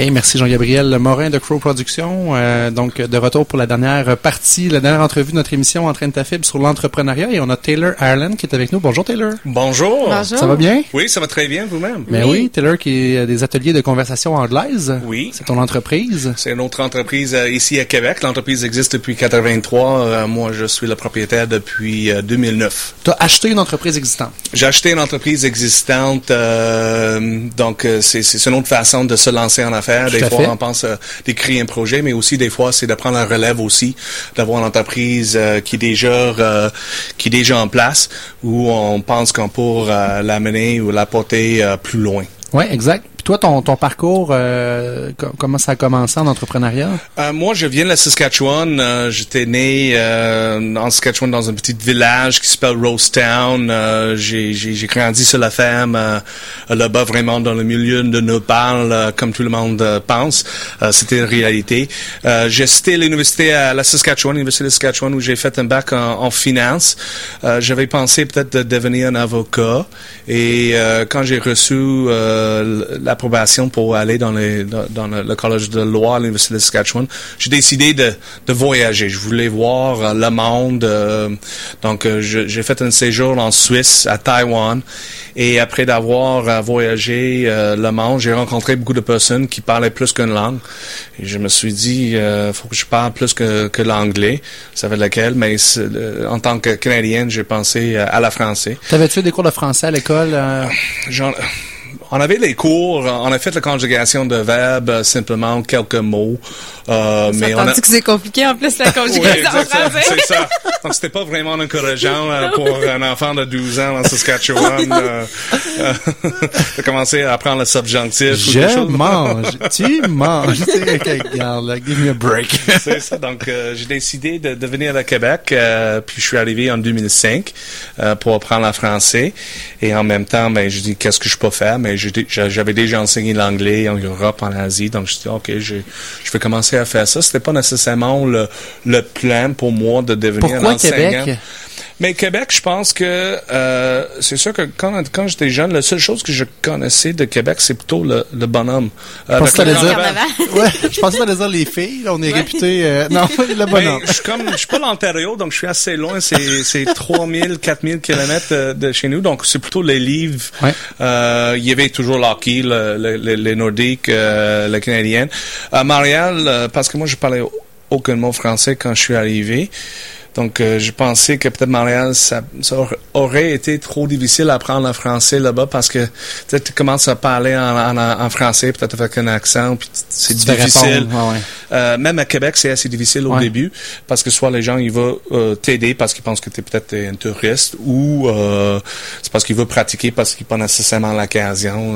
Hey, merci Jean-Gabriel Morin de Crow Productions. Euh, donc, de retour pour la dernière partie, la dernière entrevue de notre émission en train de ta fibre sur l'entrepreneuriat. Et on a Taylor Ireland qui est avec nous. Bonjour Taylor. Bonjour. Ça va bien? Oui, ça va très bien vous-même? Mais oui. oui, Taylor qui est des ateliers de conversation anglaise. Oui. C'est ton entreprise. C'est une autre entreprise euh, ici à Québec. L'entreprise existe depuis 83. Euh, moi, je suis le propriétaire depuis 2009. Tu as acheté une entreprise existante? J'ai acheté une entreprise existante. donc, c'est une autre façon de se lancer en affaires. Des fois, on pense euh, d'écrire un projet, mais aussi des fois, c'est de prendre la relève aussi, d'avoir une entreprise euh, qui est déjà euh, qui est déjà en place, où on pense qu'on pourra l'amener ou la porter plus loin. Oui, exact toi, ton, ton parcours, euh, comment ça a commencé en entrepreneuriat? Euh, moi, je viens de la Saskatchewan. Euh, j'étais né en Saskatchewan dans un petit village qui s'appelle Rosetown. J'ai grandi sur la ferme là-bas, vraiment dans le milieu de Nopal, comme tout le monde pense. C'était une réalité. j'ai cité l'université à la Saskatchewan, l'université de Saskatchewan, où j'ai fait un bac en, en finance. J'avais pensé peut-être de devenir un avocat. Et quand j'ai reçu la approbation pour aller dans, les, dans, le, collège de loi à l'Université de Saskatchewan, j'ai décidé de, de, voyager. Je voulais voir euh, le monde. Euh, donc, euh, j'ai fait un séjour en Suisse, à Taïwan. Et après d'avoir voyagé le monde, j'ai rencontré beaucoup de personnes qui parlaient plus qu'une langue. Et je me suis dit, il faut que je parle plus que, que l'anglais. Ça fait laquelle, mais en tant que Canadienne, j'ai pensé à la français. T'avais-tu des cours de français à l'école? On avait les cours, on a fait la conjugation de verbes, euh, simplement quelques mots. Euh, mais on a... que c'est compliqué en plus la conjugation oui, français. C'est ça. Donc c'était pas vraiment encourageant euh, pour un enfant de 12 ans en Saskatchewan euh, euh, de commencer à apprendre le subjonctif. Je mange, tu manges. Regarde, give me a break. c'est ça. Donc j'ai décidé de, de, venir à Québec, puis je suis arrivé en 2005 pour apprendre le français. Et en même temps, ben je dis qu'est-ce que je peux faire? Mais j'avais déjà enseigné l'anglais en Europe, en Asie. Donc je dis ok, je, je vais commencer à faire ça. C'était pas nécessairement le, le plan pour moi de devenir Pourquoi Québec? Mais Québec, je pense que euh, c'est sûr que quand, quand j'étais jeune, la seule chose que je connaissais de Québec, c'est plutôt le, le bonhomme. Euh, je, pensais dire, ouais, je pensais que dire les filles. on est réputé. Euh, non, le bonhomme. je suis comme, je suis pas l'Ontario, donc je suis assez loin. C'est c'est 3000, 4000 kilomètres de, de, chez nous, donc c'est plutôt les livres. Euh, il y avait toujours l'hockey, le, le, les Nordiques, euh, les Canadiennes. À Montréal, euh, parce que moi je parlais aucun mot français quand je suis arrivé. Donc, euh, je pensais que peut-être Montréal, ça, aurait été trop difficile à apprendre le français là-bas parce que tu commences à parler en, français, peut-être avec un accent, puis c'est difficile. Euh, même à Québec, c'est assez difficile au début parce que soit les gens, ils vont euh, t'aider parce qu'ils pensent que tu es peut-être un touriste ou c'est parce qu'ils veulent pratiquer parce qu'ils n'ont pas nécessairement l'occasion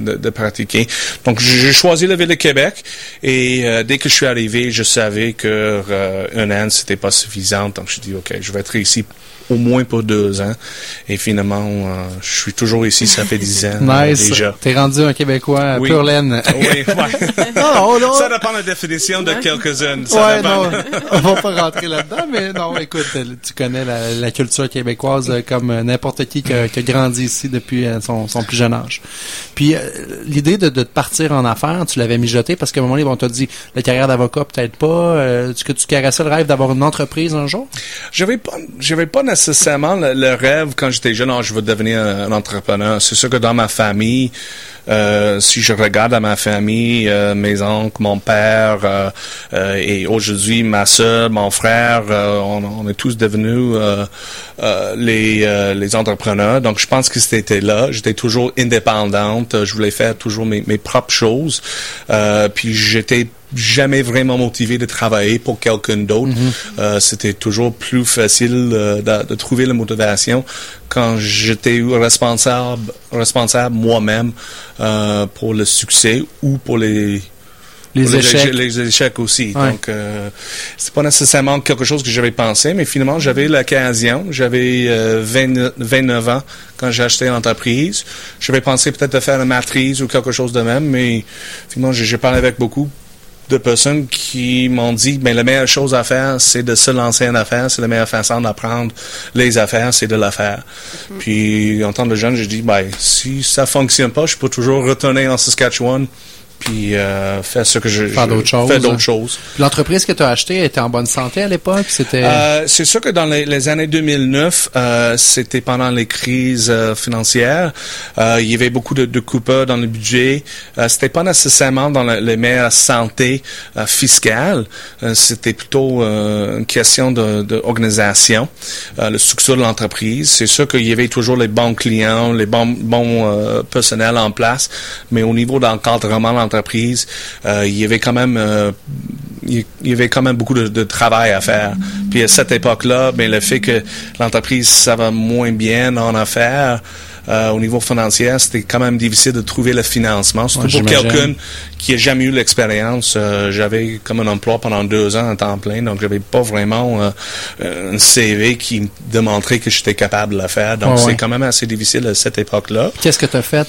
de, pratiquer. Donc, j'ai choisi la ville de Québec et dès que je suis arrivé, je savais que un an, c'était pas suffisant. Donc, je dis, OK, je vais être ici au moins pour deux ans. Et finalement, euh, je suis toujours ici, ça fait dix ans euh, nice. déjà. T'es rendu un Québécois oui. pur laine. Oui, ouais. non, non. Ça dépend de la définition de quelques-unes. Ouais, non, on va pas rentrer là-dedans, mais non, écoute, tu connais la, culture québécoise comme n'importe qui qui a, grandi ici depuis euh, son, son, plus jeune âge. Puis l'idée de, de partir en affaires, tu l'avais mijoté parce qu'à un moment donné, on t'a dit la carrière d'avocat peut-être pas. Est-ce que tu caressais le rêve d'avoir une entreprise un jour? J'avais pas, j'avais pas nécessairement le, rêve quand j'étais jeune, oh, je veux devenir un, entrepreneur. C'est sûr que dans ma famille, euh, si je regarde à ma famille, euh, mes oncles, mon père euh, et aujourd'hui ma soeur, mon frère, on, est tous devenus les, les entrepreneurs. Donc je pense que c'était là. J'étais toujours indépendante. Je voulais faire toujours mes, mes propres choses. puis j'étais jamais vraiment motivé de travailler pour quelqu'un d'autre. Mhm. euh, C'était toujours plus facile euh, de, de, trouver la motivation quand j'étais responsable, responsable moi-même euh, pour le succès ou pour les les échecs. Les, échecs aussi. Donc, euh, c'est pas nécessairement quelque chose que j'avais pensé, mais finalement, j'avais l'occasion. J'avais euh, 29 ans quand j'ai acheté l'entreprise. J'avais pensé peut-être de faire une matrice ou quelque chose de même, mais finalement, j'ai parlé avec beaucoup de personnes qui m'ont dit, ben, la meilleure chose à faire, c'est de se lancer en affaires, c'est la meilleure façon d'apprendre les affaires, c'est de la faire. Mhm. Puis, en tant que jeune, j'ai dit, ben, si ça fonctionne pas, je peux toujours retourner en Saskatchewan, puis euh, faire ce que je, faire d'autres choses. D'autres choses. L'entreprise que tu as achetée était en bonne santé à l'époque? C'était. Euh, c'est sûr que dans les, les années 2009, euh, c'était pendant les crises euh, financières. Il y avait beaucoup de, de coupeurs dans le budget. C'était pas nécessairement dans la, les meilleures santé fiscale. c'était plutôt une question d'organisation. De, le succès de l'entreprise. C'est sûr qu'il y avait toujours les bons clients, les bons bons personnels en place, mais au niveau d'encadrement de l'entreprise, il y avait quand même il y avait quand même beaucoup de, travail à faire. Puis à cette époque-là, ben le fait que l'entreprise ça va moins bien en affaires, euh, au niveau financier, c'était quand même difficile de trouver le financement, surtout pour quelqu'un qui n'a jamais eu l'expérience. Euh, j'avais comme un emploi pendant deux ans en temps plein, donc j'avais pas vraiment euh, un CV qui démontrait que j'étais capable de le faire. Donc c'est quand même assez difficile à cette époque-là. Qu'est-ce que tu as fait?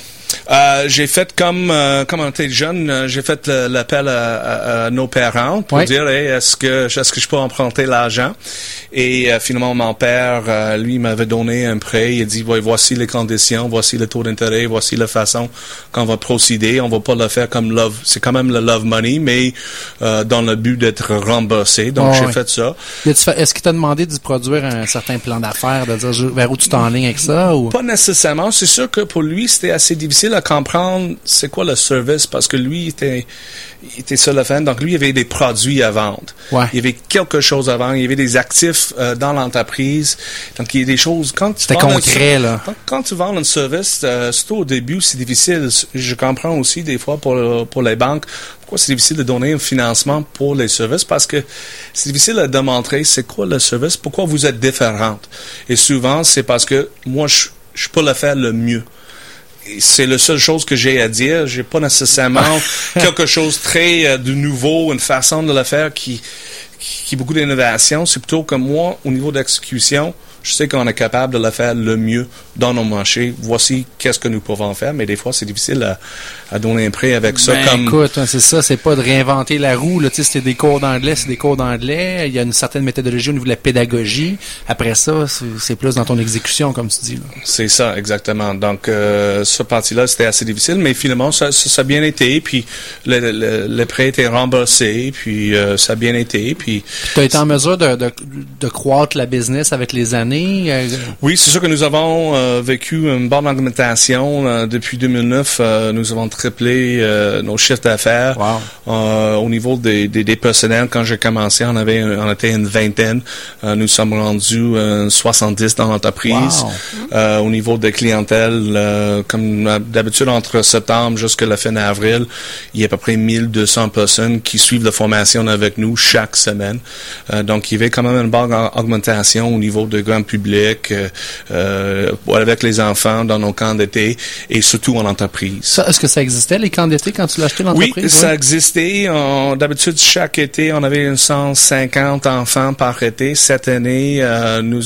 Euh, j'ai fait comme euh, comme on était jeune, euh, j'ai fait l'appel à, nos parents pour dire est-ce que est-ce que je peux emprunter l'argent? Et finalement mon père lui m'avait donné un prêt, il a dit voici les conditions, voici le taux d'intérêt, voici la façon qu'on va procéder, on va pas le faire comme love, c'est quand même le love money mais dans le but d'être remboursé. Donc j'ai fait ça. Est-ce qu'il t'a demandé de produire un certain plan d'affaires, de dire vers où tu t'enlignes avec ça ou? Pas nécessairement, c'est sûr que pour lui c'était assez difficile à comprendre c'est quoi le service parce que lui était il était seul à faire. Donc lui il avait des produits à vendre. Ouais. Il y avait quelque chose à vendre. Il y avait des actifs euh, dans l'entreprise. Donc il y a des choses quand tu C'était concret un, là. Quand, tu vends un service, euh, surtout au début c'est difficile. Je comprends aussi des fois pour pour les banques pourquoi c'est difficile de donner un financement pour les services? Parce que c'est difficile de démontrer c'est quoi le service, pourquoi vous êtes différente. Et souvent c'est parce que moi je je peux le faire le mieux c'est la seule chose que j'ai à dire. J'ai pas nécessairement quelque chose très euh, de nouveau, une façon de le faire qui, qui, qui beaucoup d'innovation. C'est plutôt que moi, au niveau d'exécution, je sais qu'on est capable de le faire le mieux dans nos marchés. Voici qu'est-ce que nous pouvons faire, mais des fois, c'est difficile à, à, donner un prêt avec ça. Ben, comme... Écoute, hein, c'est ça, c'est pas de réinventer la roue. Là, c'était des cours d'anglais, c'est des cours d'anglais. Il y a une certaine méthodologie au niveau de la pédagogie. Après ça, c'est plus dans ton exécution, comme tu dis. C'est ça, exactement. Donc, euh, ce parti-là, c'était assez difficile, mais finalement, ça, ça, a bien été. Puis, le, le, le prêt était remboursé, puis euh, ça a bien été. Puis, tu as été en mesure de, de, de croître la business avec les années euh, oui, c'est sûr que nous avons euh, vécu une bonne augmentation. Euh, depuis 2009, nous avons triplé nos chiffres d'affaires. au niveau des, des, personnels, quand j'ai commencé, on avait on était une vingtaine. nous sommes rendus 70 dans l'entreprise. au niveau de clientèle, comme d'habitude, entre septembre jusqu'à la fin avril, il y a à peu près 1200 personnes qui suivent la formation avec nous chaque semaine. donc, il y avait quand même une bonne augmentation au niveau de grand public, euh, euh, avec les enfants dans nos camps d'été et surtout en entreprise. Est-ce que ça existait, les camps d'été, quand tu l'as acheté l'entreprise? Oui, ça existait. D'habitude, chaque été, on avait 150 enfants par été. Cette année, euh, nous,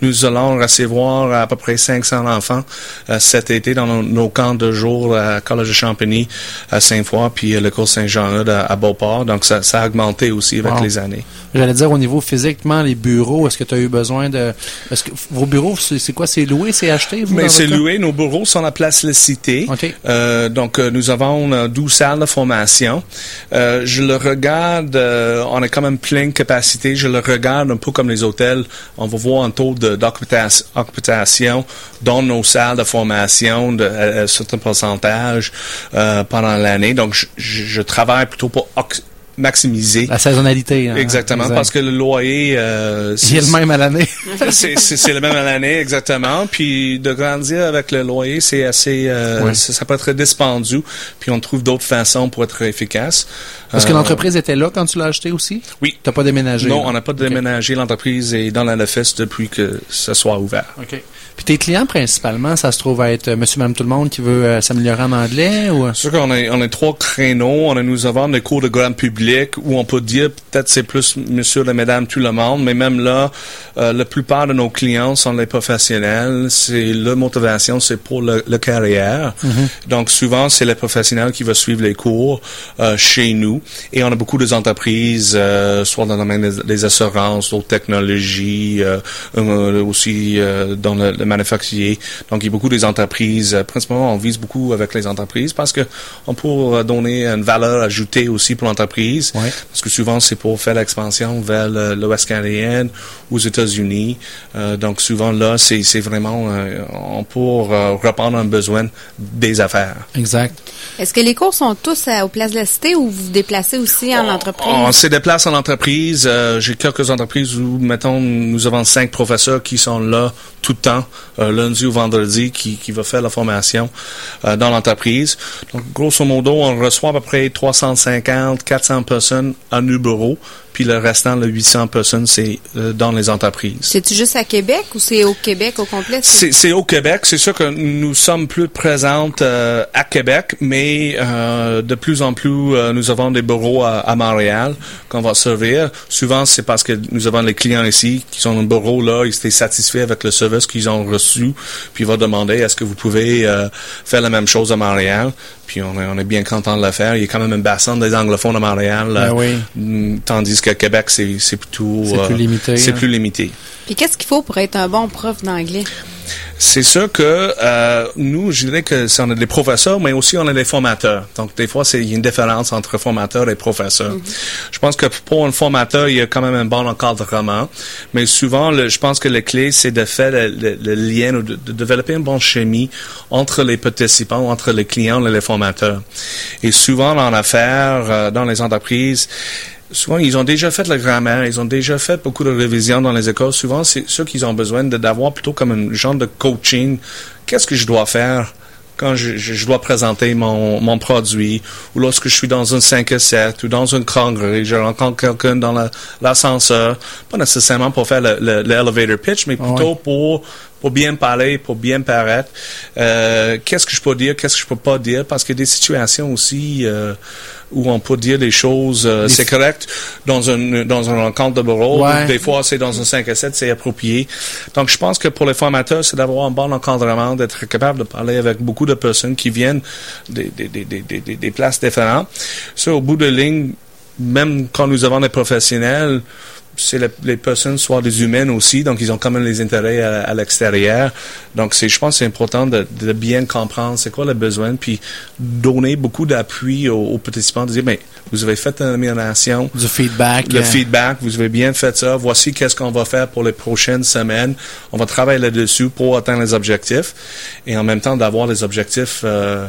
nous allons recevoir à peu près 500 enfants cet été dans nos, camps de jour à Collège de Champigny, à Saint-Foy, puis le cours Saint-Jean-Eudes à, Beauport. Donc, ça, ça, a augmenté aussi avec les années. J'allais dire, au niveau physiquement, les bureaux, est-ce que tu as eu besoin de, est-ce que vos bureaux, c'est quoi? C'est loué, c'est acheté? Mais c'est loué. Nos bureaux sont à place La Cité. Euh, donc, euh, nous avons 12 salles de formation. Euh, je le regarde, on a quand même plein de capacité. Je le regarde un peu comme les hôtels. On va voir un taux d'occupation dans nos salles de formation de un certain pourcentage pendant l'année. Donc, je, je, travaille plutôt pour maximiser. La saisonnalité. Hein, exactement, parce que le loyer... Euh, c'est le même à l'année. c'est le même à l'année, exactement. Puis de grandir avec le loyer, c'est assez... Euh, ça, peut être dispendieux, puis on trouve d'autres façons pour être efficace. Est-ce que euh, l'entreprise était là quand tu l'as acheté aussi? Oui. Tu n'as pas déménagé? Non, on n'a pas déménagé. L'entreprise est dans la LFS depuis que ce soit ouvert. OK. Puis tes clients, principalement, ça se trouve à être monsieur, madame, tout le monde qui veut s'améliorer en anglais? ou? C'est sûr qu'on a, on a trois créneaux. On a, nous avons des cours de grand public public où on peut dire peut-être c'est plus monsieur et mesdames tout le monde, mais même là, euh, la plupart de nos clients sont les professionnels. C'est leur motivation, c'est pour le, carrière. Mm-hmm. Donc souvent c'est les professionnels qui vont suivre les cours euh, chez nous et on a beaucoup d'entreprises, euh, soit dans le domaine des, assurances, aux technologies, aussi dans le, le, manufacturier. Donc il y a beaucoup des entreprises. principalement, on vise beaucoup avec les entreprises parce que on peut donner une valeur ajoutée aussi pour l'entreprise. Parce que souvent, c'est pour faire l'expansion vers l'Ouest canadien, aux États-Unis. Euh, donc, souvent, là, c'est vraiment euh, pour euh, répondre à un besoin des affaires. Exact. Est-ce que les cours sont tous aux places de la cité ou vous vous déplacez aussi en entreprise? On se déplace en entreprise. J'ai quelques entreprises où, mettons, nous avons cinq professeurs qui sont là tout le temps, lundi ou vendredi, qui, qui va faire la formation dans l'entreprise. Donc, grosso modo, on reçoit à peu près 350, 400 personnes à bureaux puis le restant, le 800 personnes, c'est euh, dans les entreprises. C'est-tu juste à Québec ou c'est au Québec au complet? C'est au Québec. C'est sûr que nous sommes plus présentes euh, à Québec, mais euh, de plus en plus, nous avons des bureaux à, Montréal qu'on va servir. Souvent, c'est parce que nous avons les clients ici qui sont dans le bureau là, ils étaient satisfaits avec le service qu'ils ont reçu, puis ils vont demander est-ce que vous pouvez faire la même chose à Montréal? Puis on est, on est bien content de le faire. Il y a quand même un bassin des anglophones à Montréal. Ben oui. Tandis Québec, c'est plutôt... C'est plus limité. C'est hein. plus limité. Puis qu'est-ce qu'il faut pour être un bon prof d'anglais? C'est sûr que euh, nous, je dirais que on a des professeurs, mais aussi on a des formateurs. Donc des fois, il y a une différence entre formateur et professeur. Mm-hmm. Je pense que pour un formateur, il y a quand même un bon encadrement, mais souvent, le, je pense que la clé, c'est de faire le, lien ou de, développer une bonne chimie entre les participants, entre les clients et les formateurs. Et souvent, en affaires, euh, dans les entreprises, souvent, ils ont déjà fait la grammaire, ils ont déjà fait beaucoup de révisions dans les écoles. Souvent, c'est ce qu'ils ont besoin d'avoir plutôt comme un genre de coaching. Qu'est-ce que je dois faire quand je, dois présenter mon, mon, produit, ou lorsque je suis dans un 5 à 7, ou dans une congrès, je rencontre quelqu'un dans l'ascenseur, pas nécessairement pour faire le, pitch, mais plutôt pour pour bien parler, pour bien paraître. Euh, qu'est-ce que je peux dire, qu'est-ce que je peux pas dire, parce qu'il y a des situations aussi euh, où on peut dire des choses, euh, c'est correct dans un dans un rencontre de bureau. Des fois, c'est dans un 5 à 7, c'est approprié. Donc, je pense que pour les formateurs, c'est d'avoir un bon encadrement, d'être capable de parler avec beaucoup de personnes qui viennent des, des, des, des, des places différentes. Ça, au bout de ligne, même quand nous avons des professionnels, c'est les personnes soit des humaines aussi, donc ils ont quand même les intérêts à, l'extérieur. Donc c'est, je pense, c'est important de, bien comprendre c'est quoi le besoin, puis donner beaucoup d'appui aux, participants, de dire, ben, vous avez fait une amélioration. Du feedback. Le feedback, vous avez bien fait ça. Voici qu'est-ce qu'on va faire pour les prochaines semaines. On va travailler là-dessus pour atteindre les objectifs et en même temps d'avoir les objectifs euh,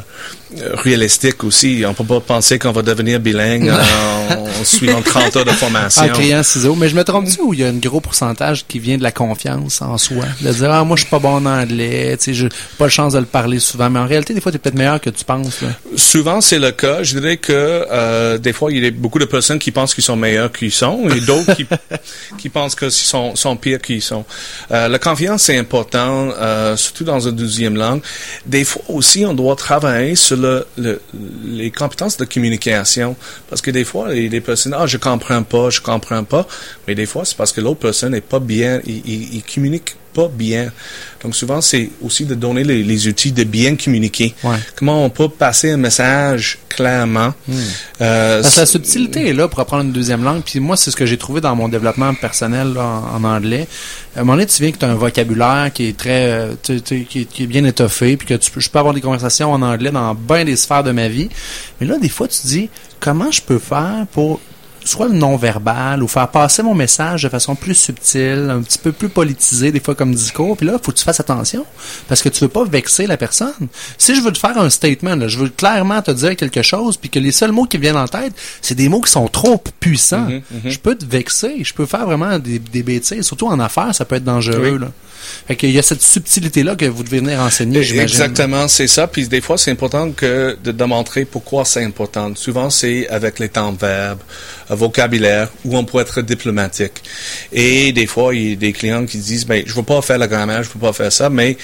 réalistiques aussi. On peut pas penser qu'on va devenir bilingue en, suivant 30 heures de formation. En criant ciseaux. Mais je me trompe-tu où il y a un gros pourcentage qui vient de la confiance en soi? De dire, ah, moi, je suis pas bon en anglais, tu sais, j'ai pas la chance de le parler souvent. Mais en réalité, des fois, tu es peut-être meilleur que tu penses. Souvent, c'est le cas. Je dirais que euh, des fois, il y a beaucoup de personnes qui pensent qu'ils sont meilleurs qu'ils sont et d'autres qui, qui pensent qu'ils sont, sont pires qu'ils sont. Euh, la confiance, c'est important, euh, surtout dans une deuxième langue. Des fois aussi, on doit travailler sur le, les compétences de communication. Parce que des fois, les, les personnes, ah, je comprends pas, je comprends pas. Mais des fois, c'est parce que l'autre personne n'est pas bien, il, il, il communique pas bien. Donc souvent, c'est aussi de donner les, outils de bien communiquer. Comment on peut passer un message clairement. Hmm. Euh, Parce que la subtilité est là pour apprendre une deuxième langue. Puis moi, c'est ce que j'ai trouvé dans mon développement personnel en, anglais. À un moment donné, tu viens que tu as un vocabulaire qui est très, euh, qui, est bien étoffé, puis que tu peux, je peux avoir des conversations en anglais dans bien des sphères de ma vie. Mais là, des fois, tu te dis, comment je peux faire pour soit le non-verbal ou faire passer mon message de façon plus subtile, un petit peu plus politisée, des fois comme discours. Puis là, faut que tu fasses attention parce que tu veux pas vexer la personne. Si je veux te faire un statement, je veux clairement te dire quelque chose, puis que les seuls mots qui viennent en tête, c'est des mots qui sont trop puissants. Mm-hmm, mm-hmm. Je peux te vexer, je peux faire vraiment des, des bêtises. Surtout en affaires, ça peut être dangereux. Là. Fait qu'il y a cette subtilité-là que vous devez venir enseigner, j'imagine. Exactement, c'est ça. Puis des fois, c'est important que de démontrer pourquoi c'est important. Souvent, c'est avec les temps verbes, vocabulaire, où on peut être diplomatique. Et des fois, il y a des clients qui disent, ben, je veux pas faire la grammaire, je veux pas faire ça, mais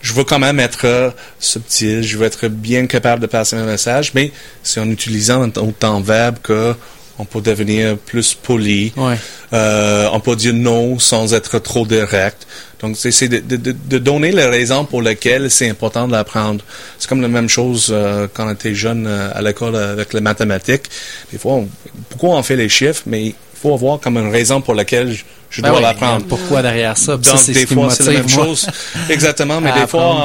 je veux quand même être subtil, je veux être bien capable de passer un message, mais c'est en utilisant temps verbe que on peut devenir plus poli, Ouais. euh, on peut dire non sans être trop direct. Donc, c'est c'est de, de, de- donner les raisons pour lesquelles c'est important de l'apprendre. C'est comme la même chose euh, quand on était jeune euh, à l'école avec les mathématiques. Des fois, on- pourquoi on fait les chiffres, mais faut avoir comme une raison pour laquelle je, je Ben dois oui, l'apprendre. Pourquoi derrière ça? Puis ça, Donc, des fois, c'est la même moi. chose. Exactement, mais À des fois,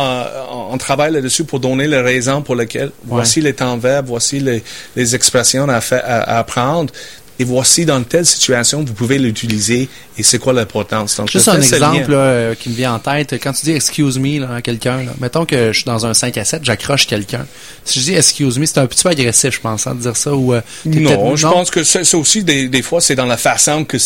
on, on travaille là-dessus pour donner les raisons pour lesquelles, voici les temps verbes, voici les, les expressions à, à apprendre, et voici dans telle situation, vous pouvez l'utiliser, et c'est quoi l'importance? Juste un exemple là, euh, qui me vient en tête. Quand tu dis excuse me là, à quelqu'un, là, mettons que je suis dans un 5 à 7, j'accroche quelqu'un. Si je dis excuse me, c'est un petit peu agressif, je pense, hein, de dire ça. Ou, euh, Non, je pense que c'est c'est aussi des, des fois c'est dans la façon que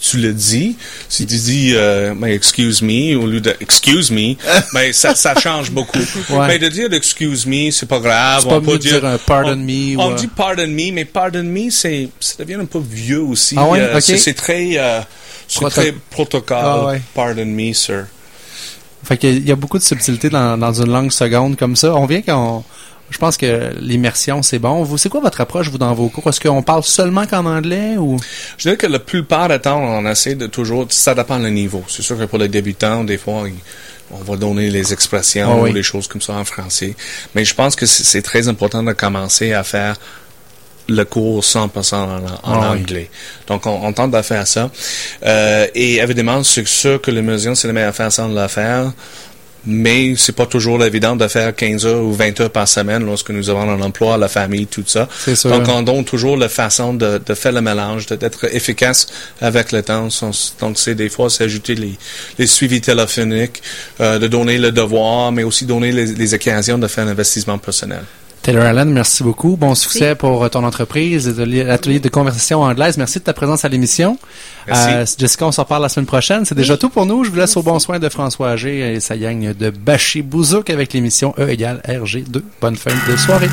tu le dis. Si tu dis euh, mais excuse me au lieu de excuse me, ben ça, ça change beaucoup. Ouais. Mais de dire excuse me, c'est pas grave. On peut dire un pardon on, me On euh, dit pardon me, mais pardon me, c'est ça devient un peu vieux aussi. Ah ouais? Euh, Ok. c'est- très euh, c'est Proto- très protocole. Ah. Pardon me, sir. Fait qu'il y a- il y a beaucoup de subtilité dans, dans une langue seconde comme ça. On vient qu'on... Je pense que l'immersion, c'est bon. Vous, c'est quoi votre approche, vous, dans vos cours? Est-ce qu'on parle seulement qu'en anglais ou... Je dirais que la plupart du temps, on essaie de toujours, ça dépend le niveau. C'est sûr que pour les débutants, des fois, on va donner les expressions Ah oui. ou les choses comme ça en français. Mais je pense que c'est très important de commencer à faire le cours 100% en, en Ah oui. anglais. Donc, on, on tente de faire ça. Euh, et évidemment, c'est sûr que mesures, c'est la meilleure façon de le faire. Mais c'est pas toujours évident de faire 15 heures ou 20 heures par semaine lorsque nous avons un emploi, la famille, tout ça. Sûr. Donc, on donne toujours la façon de, de faire le mélange, d'être efficace avec le temps. Donc, c'est des fois, c'est ajouter les, les suivis téléphoniques, euh, de donner le devoir, mais aussi donner les, les occasions de faire un investissement personnel. Taylor Allen, merci beaucoup. Bon succès pour euh, ton entreprise, l'atelier l'atelier de conversation anglaise. Merci de ta présence à l'émission. Merci. Euh, Jessica, on s'en reparle la semaine prochaine. C'est déjà tout pour nous. Je vous laisse au bon soin de François Agé et sa gang de Baché Bouzouk avec l'émission E égale RG2. Bonne fin de soirée.